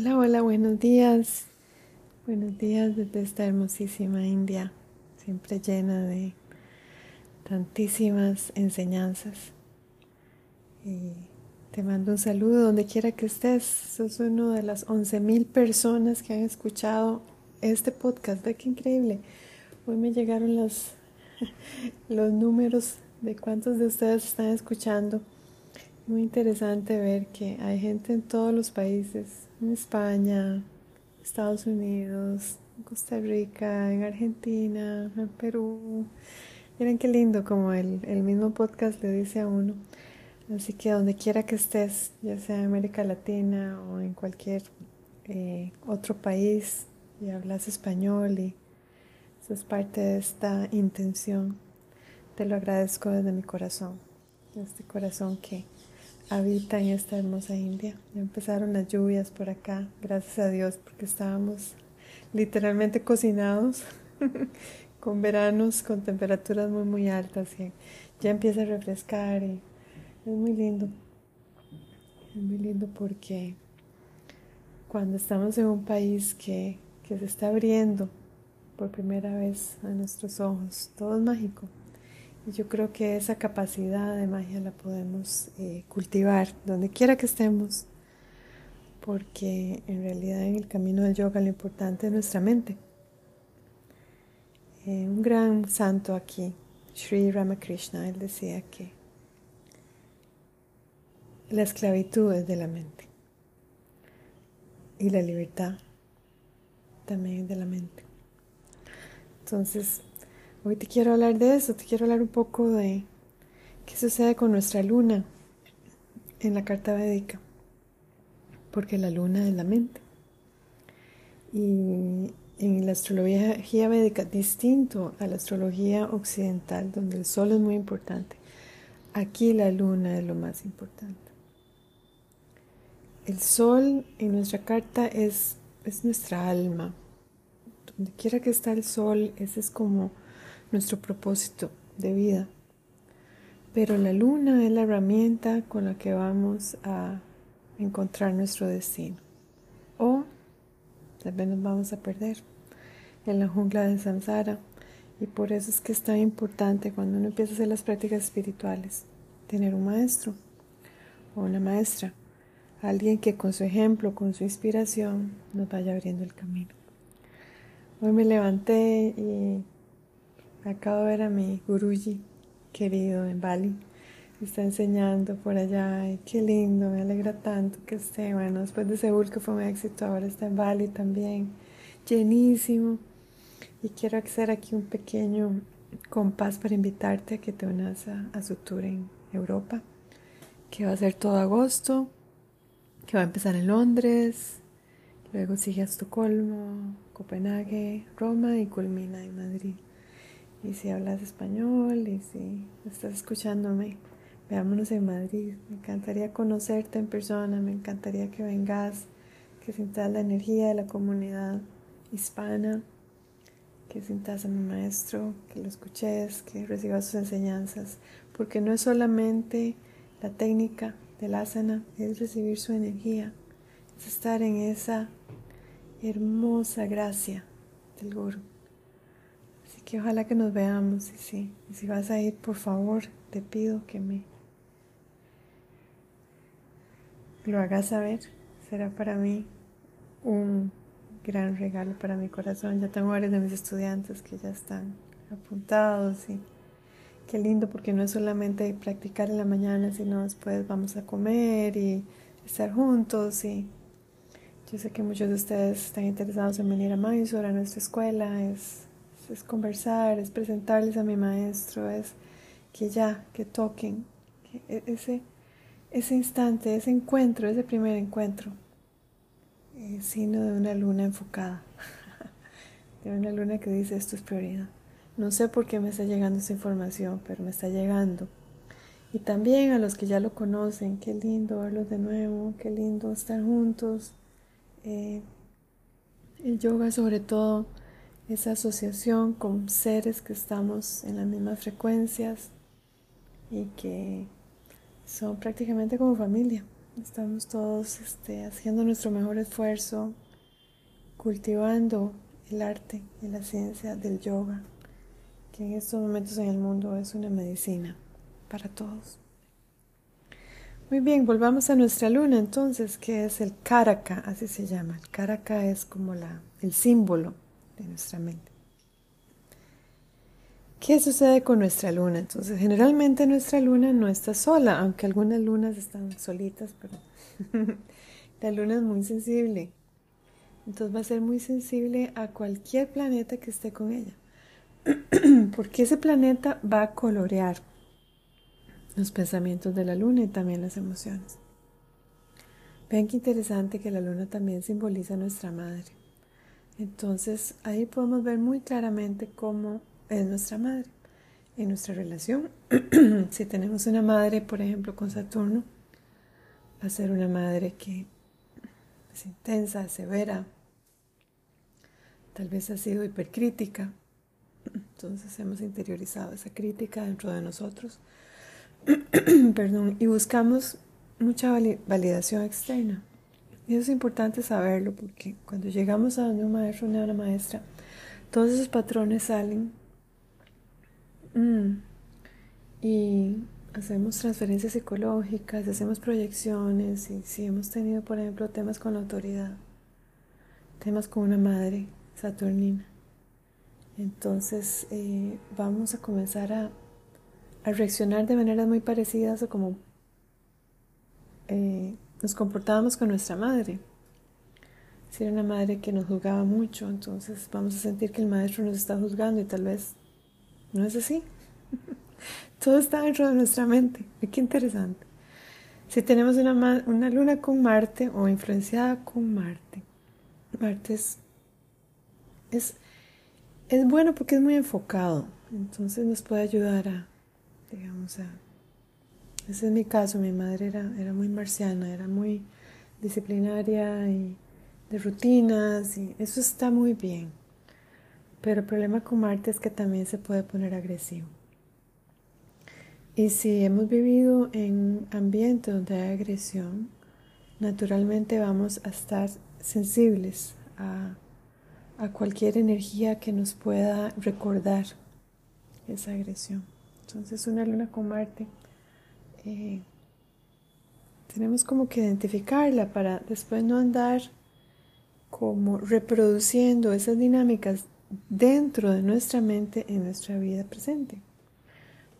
Hola, hola, buenos días. Buenos días desde esta hermosísima India, siempre llena de tantísimas enseñanzas. Y te mando un saludo donde quiera que estés. Sos uno de las 11.000 personas que han escuchado este podcast. Qué increíble. Hoy me llegaron los, los números de cuántos de ustedes están escuchando. Muy interesante ver que hay gente en todos los países, en España, Estados Unidos, Costa Rica, en Argentina, en Perú. Miren qué lindo como el, el mismo podcast le dice a uno. Así que donde quiera que estés, ya sea en América Latina o en cualquier eh, otro país y hablas español y eso es parte de esta intención, te lo agradezco desde mi corazón, este corazón que habita en esta hermosa India. Ya empezaron las lluvias por acá, gracias a Dios, porque estábamos literalmente cocinados con veranos, con temperaturas muy, muy altas ya empieza a refrescar y es muy lindo. Es muy lindo porque cuando estamos en un país que, que se está abriendo por primera vez a nuestros ojos, todo es mágico yo creo que esa capacidad de magia la podemos eh, cultivar donde quiera que estemos, porque en realidad en el camino del yoga lo importante es nuestra mente. Eh, un gran santo aquí, Sri Ramakrishna, él decía que la esclavitud es de la mente y la libertad también es de la mente. Entonces, Hoy te quiero hablar de eso, te quiero hablar un poco de qué sucede con nuestra luna en la carta védica, porque la luna es la mente. Y en la astrología védica, distinto a la astrología occidental, donde el sol es muy importante, aquí la luna es lo más importante. El sol en nuestra carta es, es nuestra alma. Donde quiera que está el sol, ese es como nuestro propósito de vida. Pero la luna es la herramienta con la que vamos a encontrar nuestro destino. O tal vez nos vamos a perder en la jungla de samsara. Y por eso es que es tan importante cuando uno empieza a hacer las prácticas espirituales, tener un maestro o una maestra, alguien que con su ejemplo, con su inspiración, nos vaya abriendo el camino. Hoy me levanté y Acabo de ver a mi guruji querido en Bali. Está enseñando por allá qué lindo, me alegra tanto que esté. Bueno, después de Seúl que fue un éxito, ahora está en Bali también, llenísimo. Y quiero hacer aquí un pequeño compás para invitarte a que te unas a, su tour en Europa, que va a ser todo agosto, que va a empezar en Londres, luego sigue a Estocolmo, Copenhague, Roma y culmina en Madrid. Y si hablas español y si estás escuchándome, veámonos en Madrid. Me encantaría conocerte en persona, me encantaría que vengas, que sientas la energía de la comunidad hispana, que sientas a mi maestro, que lo escuches, que recibas sus enseñanzas, porque no es solamente la técnica del asana, es recibir su energía, es estar en esa hermosa gracia del Guru que ojalá que nos veamos y sí, y si vas a ir, por favor, te pido que me lo hagas saber. Será para mí un gran regalo para mi corazón. Ya tengo varios de mis estudiantes que ya están apuntados y qué lindo porque no es solamente practicar en la mañana, sino después vamos a comer y estar juntos y yo sé que muchos de ustedes están interesados en venir a Mysore, a nuestra escuela, es es conversar, es presentarles a mi maestro, es que ya, que toquen, e, ese, ese instante, ese encuentro, ese primer encuentro, es signo de una luna enfocada, de una luna que dice esto es prioridad. No sé por qué me está llegando esa información, pero me está llegando. Y también a los que ya lo conocen, qué lindo verlos de nuevo, qué lindo estar juntos. Eh, el yoga sobre todo esa asociación con seres que estamos en las mismas frecuencias y que son prácticamente como familia. Estamos todos este, haciendo nuestro mejor esfuerzo, cultivando el arte y la ciencia del yoga, que en estos momentos en el mundo es una medicina para todos. Muy bien, volvamos a nuestra luna entonces, que es el Karaka, así se llama. El Karaka es como la, el símbolo de nuestra mente. ¿Qué sucede con nuestra luna? Entonces, generalmente nuestra luna no está sola, aunque algunas lunas están solitas, pero la luna es muy sensible. Entonces va a ser muy sensible a cualquier planeta que esté con ella. Porque ese planeta va a colorear los pensamientos de la luna y también las emociones. Vean qué interesante que la luna también simboliza a nuestra madre. Entonces ahí podemos ver muy claramente cómo es nuestra madre en nuestra relación. si tenemos una madre, por ejemplo, con Saturno, va a ser una madre que es intensa, severa, tal vez ha sido hipercrítica. Entonces hemos interiorizado esa crítica dentro de nosotros. Perdón, y buscamos mucha validación externa. Y eso es importante saberlo porque cuando llegamos a donde un maestro una maestra, todos esos patrones salen Mm. Y hacemos transferencias psicológicas, hacemos proyecciones y si hemos tenido, por ejemplo, temas con la autoridad, temas con una madre saturnina, entonces eh, vamos a comenzar a, reaccionar de maneras muy parecidas o como eh, nos comportábamos con nuestra madre. Si era una madre que nos juzgaba mucho, entonces vamos a sentir que el maestro nos está juzgando y tal vez ¿No es así? Todo está dentro de nuestra mente. Qué interesante. Si tenemos una, una luna con Marte o influenciada con Marte, Marte es, es, es bueno porque es muy enfocado. Entonces nos puede ayudar a, digamos, a... Ese es mi caso. Mi madre era, era muy marciana, era muy disciplinaria y de rutinas y eso está muy bien. Pero el problema con Marte es que también se puede poner agresivo. Y si hemos vivido en ambientes donde hay agresión, naturalmente vamos a estar sensibles a, cualquier energía que nos pueda recordar esa agresión. Entonces una luna con Marte, eh, tenemos como que identificarla para después no andar como reproduciendo esas dinámicas dentro de nuestra mente en nuestra vida presente.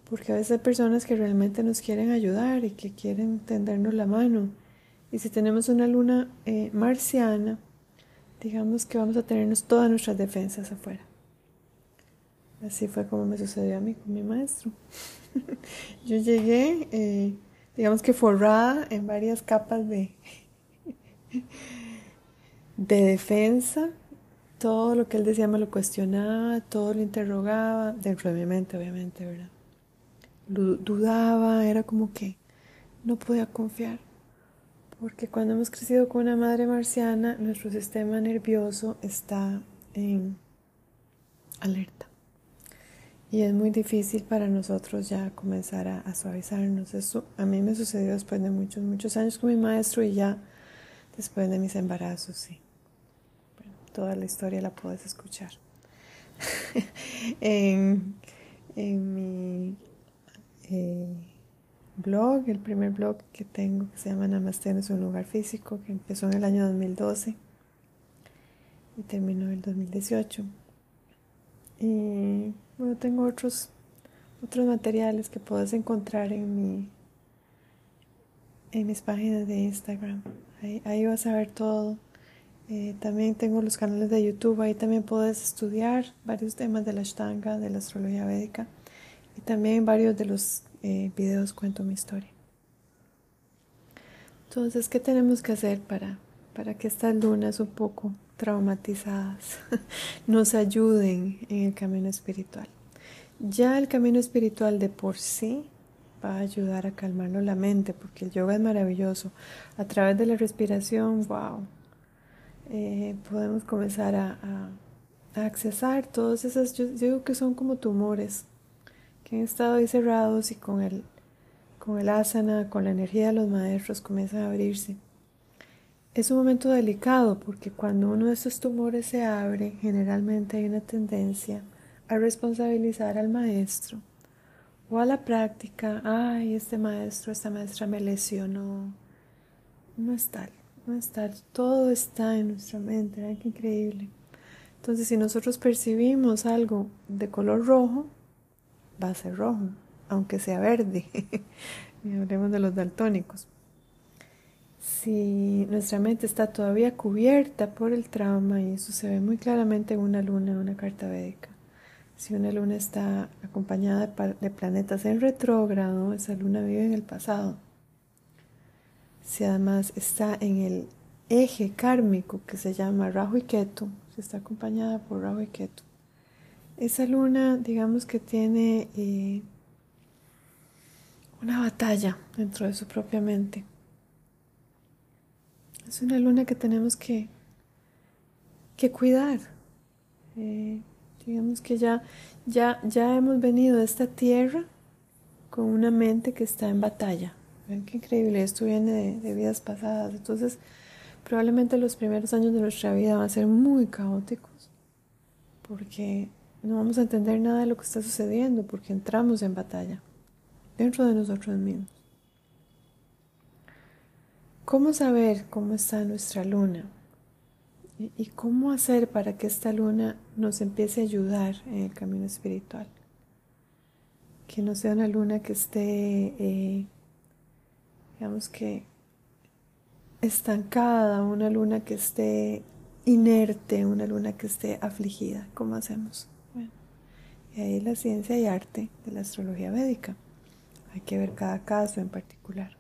Porque a veces hay personas que realmente nos quieren ayudar y que quieren tendernos la mano. Y si tenemos una luna eh, marciana, digamos que vamos a tenernos todas nuestras defensas afuera. Así fue como me sucedió a mí con mi maestro. Yo llegué, eh, digamos que forrada en varias capas de, de defensa todo lo que él decía me lo cuestionaba, todo lo interrogaba, dentro de mi mente obviamente, ¿verdad? Dudaba, era como que no podía confiar, porque cuando hemos crecido con una madre marciana, nuestro sistema nervioso está en alerta. Y es muy difícil para nosotros ya comenzar a, suavizarnos. A mí me sucedió después de muchos, muchos años con mi maestro y ya después de mis embarazos, sí toda la historia la puedes escuchar. en, mi eh, blog, el primer blog que tengo que se llama Namaste es un lugar físico, que empezó en el año 2012 y terminó en el 2018. Y bueno, tengo otros, otros materiales que puedes encontrar en mi en mis páginas de Instagram. Ahí, vas a ver todo eh, también tengo los canales de YouTube, ahí también puedes estudiar varios temas de la Ashtanga, de la astrología védica y también varios de los eh, videos cuento mi historia. Entonces, ¿qué tenemos que hacer para, para que estas lunas un poco traumatizadas nos ayuden en el camino espiritual? Ya el camino espiritual de por sí va a ayudar a calmarnos la mente, porque el yoga es maravilloso. A través de la respiración, wow, eh, podemos comenzar a, accesar todos esos, yo, digo que son como tumores que han estado ahí cerrados y con el, con el asana, con la energía de los maestros, comienzan a abrirse. Es un momento delicado porque cuando uno de estos tumores se abre, generalmente hay una tendencia a responsabilizar al maestro o a la práctica, ay, este maestro, esta maestra me lesionó. No es tal, no es tal, todo está en nuestra mente, ay, qué increíble. Entonces, si nosotros percibimos algo de color rojo, va a ser rojo, aunque sea verde. y hablemos de los daltónicos. Si nuestra mente está todavía cubierta por el trauma, y eso se ve muy claramente en una luna, en una carta védica, si una luna está acompañada de planetas en retrógrado, esa luna vive en el pasado. Si además está en el eje kármico que se llama Rahu y Ketu, está acompañada por Rahu y Ketu. Esa luna, digamos que tiene eh, una batalla dentro de su propia mente. Es una luna que tenemos que, que cuidar. Eh, digamos que ya, ya, ya hemos venido a esta tierra con una mente que está en batalla. Ven qué increíble, esto viene de, de vidas pasadas. Entonces, Probablemente los primeros años de nuestra vida van a ser muy caóticos porque no vamos a entender nada de lo que está sucediendo porque entramos en batalla dentro de nosotros mismos. ¿Cómo saber cómo está nuestra luna? ¿Y cómo hacer para que esta luna nos empiece a ayudar en el camino espiritual? Que no sea una luna que esté, eh, digamos que, estancada, una luna que esté inerte, una luna que esté afligida. ¿Cómo hacemos? Bueno, y ahí la ciencia y arte de la astrología védica. Hay que ver cada caso en particular.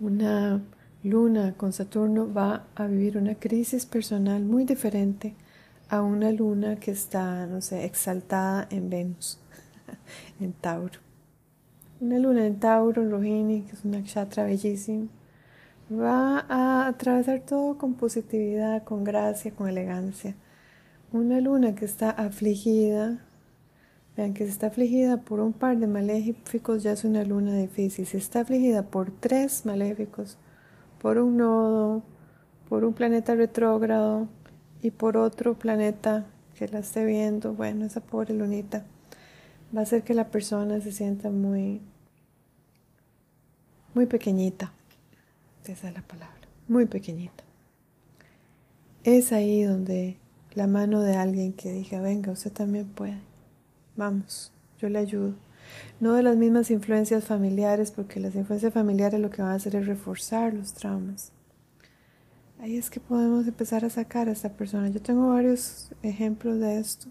Una luna con Saturno va a vivir una crisis personal muy diferente a una luna que está, no sé, exaltada en Venus, en Tauro. Una luna en Tauro, Rohini, que es una chatra bellísima, va a atravesar todo con positividad, con gracia, con elegancia. Una luna que está afligida, vean que si está afligida por un par de maléficos ya es una luna difícil. Si está afligida por tres maléficos, por un nodo, por un planeta retrógrado y por otro planeta que la esté viendo, bueno, esa pobre lunita va a hacer que la persona se sienta muy, muy pequeñita. Esa es la palabra, muy pequeñita. Es ahí donde la mano de alguien que diga, venga, usted también puede. Vamos, yo le ayudo. No de las mismas influencias familiares, porque las influencias familiares lo que van a hacer es reforzar los traumas. Ahí es que podemos empezar a sacar a esta persona. Yo tengo varios ejemplos de esto.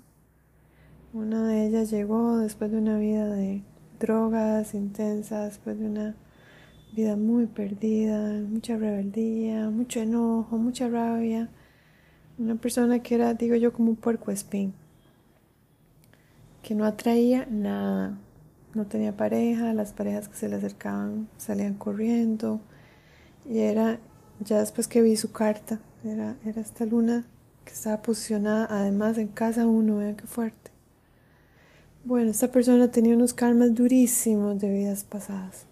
Una de ellas llegó después de una vida de drogas intensas, después de una vida muy perdida, mucha rebeldía, mucho enojo, mucha rabia. Una persona que era, digo yo, como un puerco espín, que no atraía nada, no tenía pareja, las parejas que se le acercaban salían corriendo, y era, ya después que vi su carta, era, era esta luna que estaba posicionada además en casa uno, vean qué fuerte. Bueno, esta persona tenía unos karmas durísimos de vidas pasadas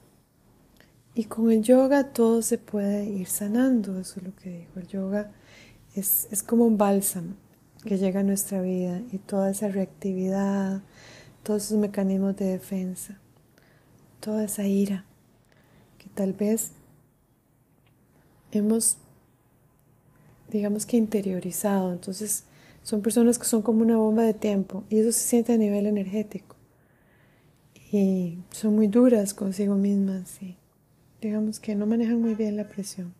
y con el yoga todo se puede ir sanando, eso es lo que digo. El yoga es, es como un bálsamo que llega a nuestra vida y toda esa reactividad, todos esos mecanismos de defensa, toda esa ira que tal vez hemos, digamos que interiorizado. Entonces son personas que son como una bomba de tiempo y eso se siente a nivel energético. Y son muy duras consigo mismas digamos que no manejan muy bien la presión.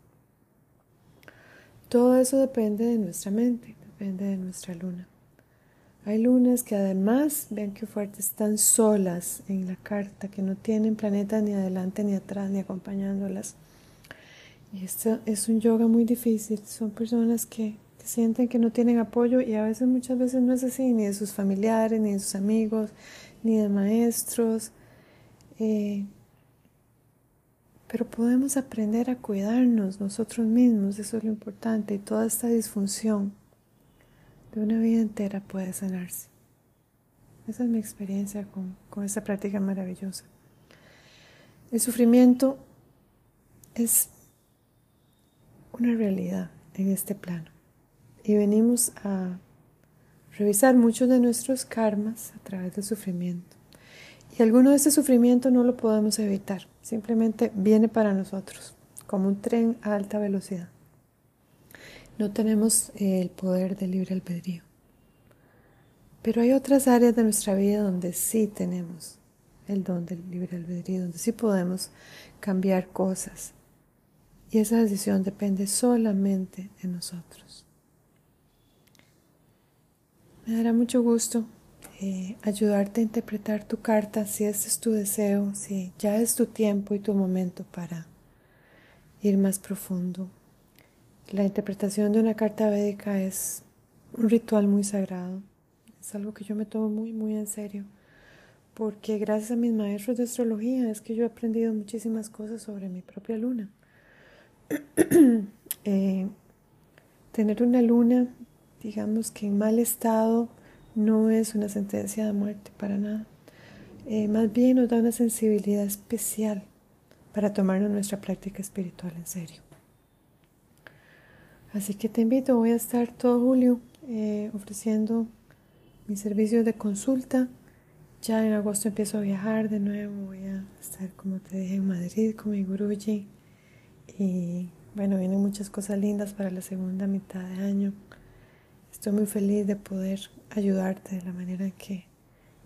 Todo eso depende de nuestra mente, depende de nuestra luna. Hay lunas que además, vean qué fuerte, están solas en la carta, que no tienen planetas ni adelante ni atrás ni acompañándolas. Y esto es un yoga muy difícil. Son personas que, sienten que no tienen apoyo y a veces muchas veces no es así, ni de sus familiares, ni de sus amigos, ni de maestros. Eh, pero podemos aprender a cuidarnos nosotros mismos, eso es lo importante, y toda esta disfunción de una vida entera puede sanarse. Esa es mi experiencia con, con esta práctica maravillosa. El sufrimiento es una realidad en este plano y venimos a revisar muchos de nuestros karmas a través del sufrimiento. Y alguno de ese sufrimiento no lo podemos evitar, simplemente viene para nosotros, como un tren a alta velocidad. No tenemos el poder del libre albedrío. Pero hay otras áreas de nuestra vida donde sí tenemos el don del libre albedrío, donde sí podemos cambiar cosas. Y esa decisión depende solamente de nosotros. Me dará mucho gusto eh, ayudarte a interpretar tu carta si este es tu deseo, si ya es tu tiempo y tu momento para ir más profundo. La interpretación de una carta védica es un ritual muy sagrado, es algo que yo me tomo muy, muy en serio, porque gracias a mis maestros de astrología es que yo he aprendido muchísimas cosas sobre mi propia luna. Eh, tener una luna digamos que en mal estado no es una sentencia de muerte para nada. Eh, más bien nos da una sensibilidad especial para tomarnos nuestra práctica espiritual en serio. Así que te invito, voy a estar todo julio eh, ofreciendo mis servicios de consulta. Ya en agosto empiezo a viajar de nuevo, voy a estar, como te dije, en Madrid con mi guruji. Y bueno, vienen muchas cosas lindas para la segunda mitad de año. Estoy muy feliz de poder ayudarte de la manera que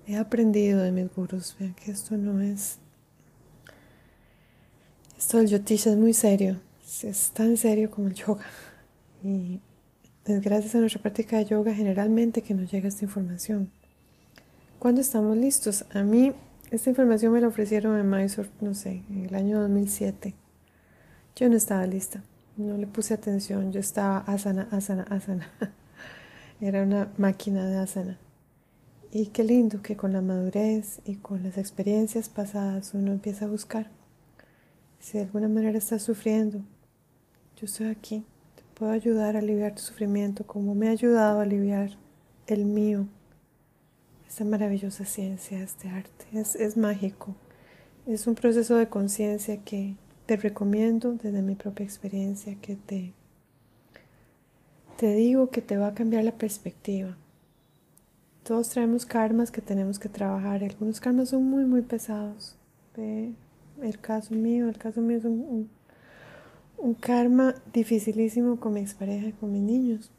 he aprendido de mis gurus. Vean que esto no es... Esto del yotisha es muy serio. Es tan serio como el yoga. Y es gracias a nuestra práctica de yoga generalmente que nos llega esta información. ¿Cuándo estamos listos? A mí esta información me la ofrecieron en Mysore, no sé, en el año 2007. Yo no estaba lista, no le puse atención, yo estaba asana, asana, asana. Era una máquina de asana. Y qué lindo que con la madurez y con las experiencias pasadas uno empieza a buscar. Si de alguna manera estás sufriendo, yo estoy aquí. Puedo ayudar a aliviar tu sufrimiento como me ha ayudado a aliviar el mío. Esta maravillosa ciencia, este arte, es, es mágico. Es un proceso de conciencia que te recomiendo desde mi propia experiencia que te te digo que te va a cambiar la perspectiva. Todos traemos karmas que tenemos que trabajar. Algunos karmas son muy, muy pesados. El caso mío, el caso mío es un, un, karma dificilísimo con mi expareja y con mis niños.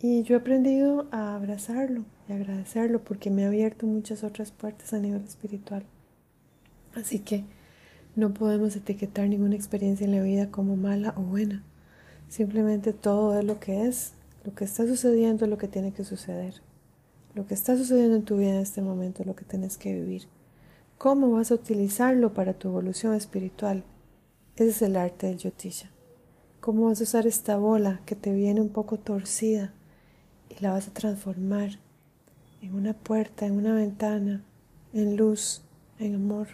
Y yo he aprendido a abrazarlo y agradecerlo porque me ha abierto muchas otras puertas a nivel espiritual. Así que no podemos etiquetar ninguna experiencia en la vida como mala o buena. Simplemente todo es lo que es, lo que está sucediendo es lo que tiene que suceder. Lo que está sucediendo en tu vida en este momento es lo que tienes que vivir. ¿Cómo vas a utilizarlo para tu evolución espiritual? Ese es el arte del yotisha. ¿Cómo vas a usar esta bola que te viene un poco torcida y la vas a transformar en una puerta, en una ventana, en luz, en amor,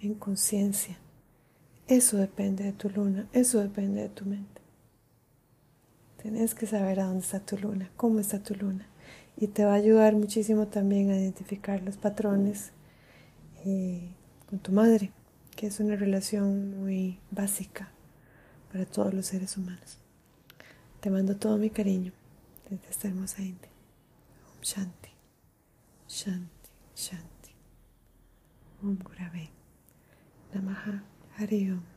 en conciencia? Eso depende de tu luna, eso depende de tu mente. Tienes que saber a dónde está tu luna, cómo está tu luna. Y te va a ayudar muchísimo también a identificar los patrones eh, con tu madre, que es una relación muy básica para todos los seres humanos. Te mando todo mi cariño desde esta hermosa India. Om Shanti, Shanti, Shanti. Om Gurave. Namaha Hari Om.